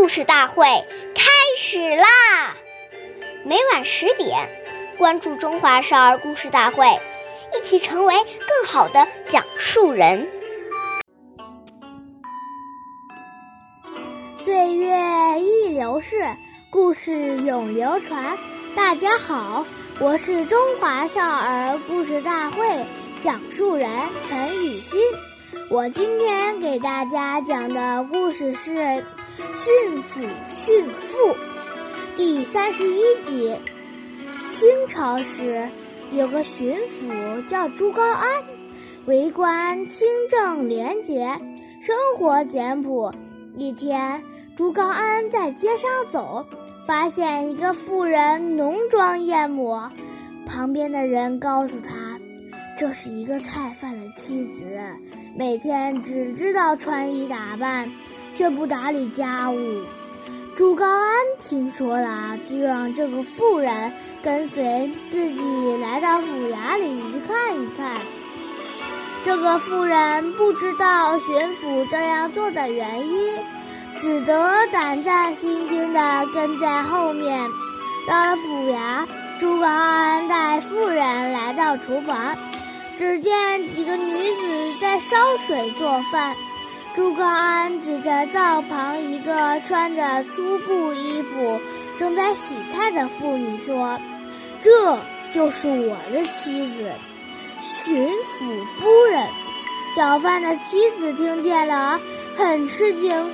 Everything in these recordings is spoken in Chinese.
故事大会开始啦！每晚十点，关注《中华少儿故事大会》，一起成为更好的讲述人。岁月易流逝，故事永流传。大家好，我是中华少儿故事大会讲述人陈雨欣。我今天给大家讲的故事是《驯辅驯父》第三十一集。清朝时有个巡抚叫朱高安，为官清正廉洁，生活简朴。一天，朱高安在街上走，发现一个妇人浓妆艳抹，旁边的人告诉他。这是一个菜贩的妻子，每天只知道穿衣打扮，却不打理家务。朱高安听说了，就让这个妇人跟随自己来到府衙里去看一看。这个妇人不知道巡抚这样做的原因，只得胆战心惊地跟在后面。到了府衙，朱高安带妇人来到厨房。只见几个女子在烧水做饭，朱高安指着灶旁一个穿着粗布衣服、正在洗菜的妇女说：“这就是我的妻子，巡抚夫人。”小贩的妻子听见了，很吃惊，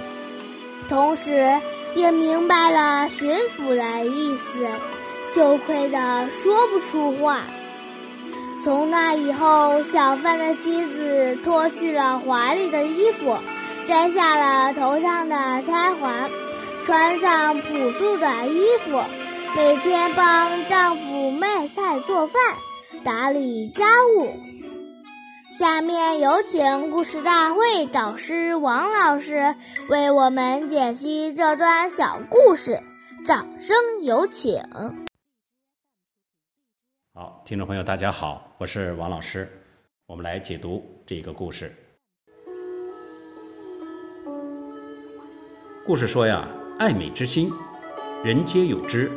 同时也明白了巡抚的意思，羞愧的说不出话。从那以后，小贩的妻子脱去了华丽的衣服，摘下了头上的钗环，穿上朴素的衣服，每天帮丈夫卖菜做饭，打理家务。下面有请故事大会导师王老师为我们解析这段小故事，掌声有请。好，听众朋友，大家好，我是王老师，我们来解读这个故事。故事说呀，爱美之心，人皆有之。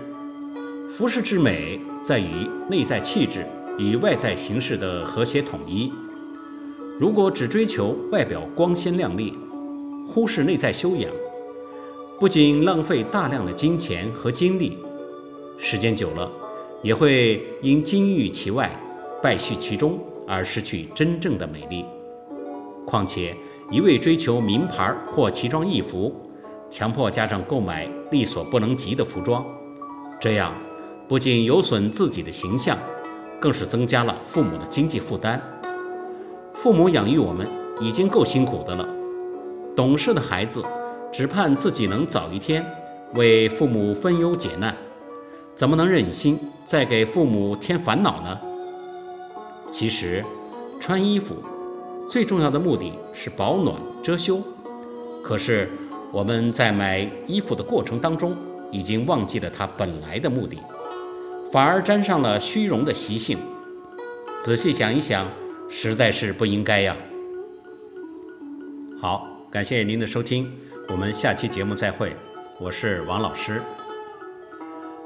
服饰之美，在于内在气质与外在形式的和谐统一。如果只追求外表光鲜亮丽，忽视内在修养，不仅浪费大量的金钱和精力，时间久了。也会因金玉其外，败絮其中而失去真正的美丽。况且，一味追求名牌或奇装异服，强迫家长购买力所不能及的服装，这样不仅有损自己的形象，更是增加了父母的经济负担。父母养育我们已经够辛苦的了，懂事的孩子只盼自己能早一天为父母分忧解难。怎么能忍心再给父母添烦恼呢？其实，穿衣服最重要的目的是保暖遮羞。可是我们在买衣服的过程当中，已经忘记了它本来的目的，反而沾上了虚荣的习性。仔细想一想，实在是不应该呀。好，感谢您的收听，我们下期节目再会。我是王老师。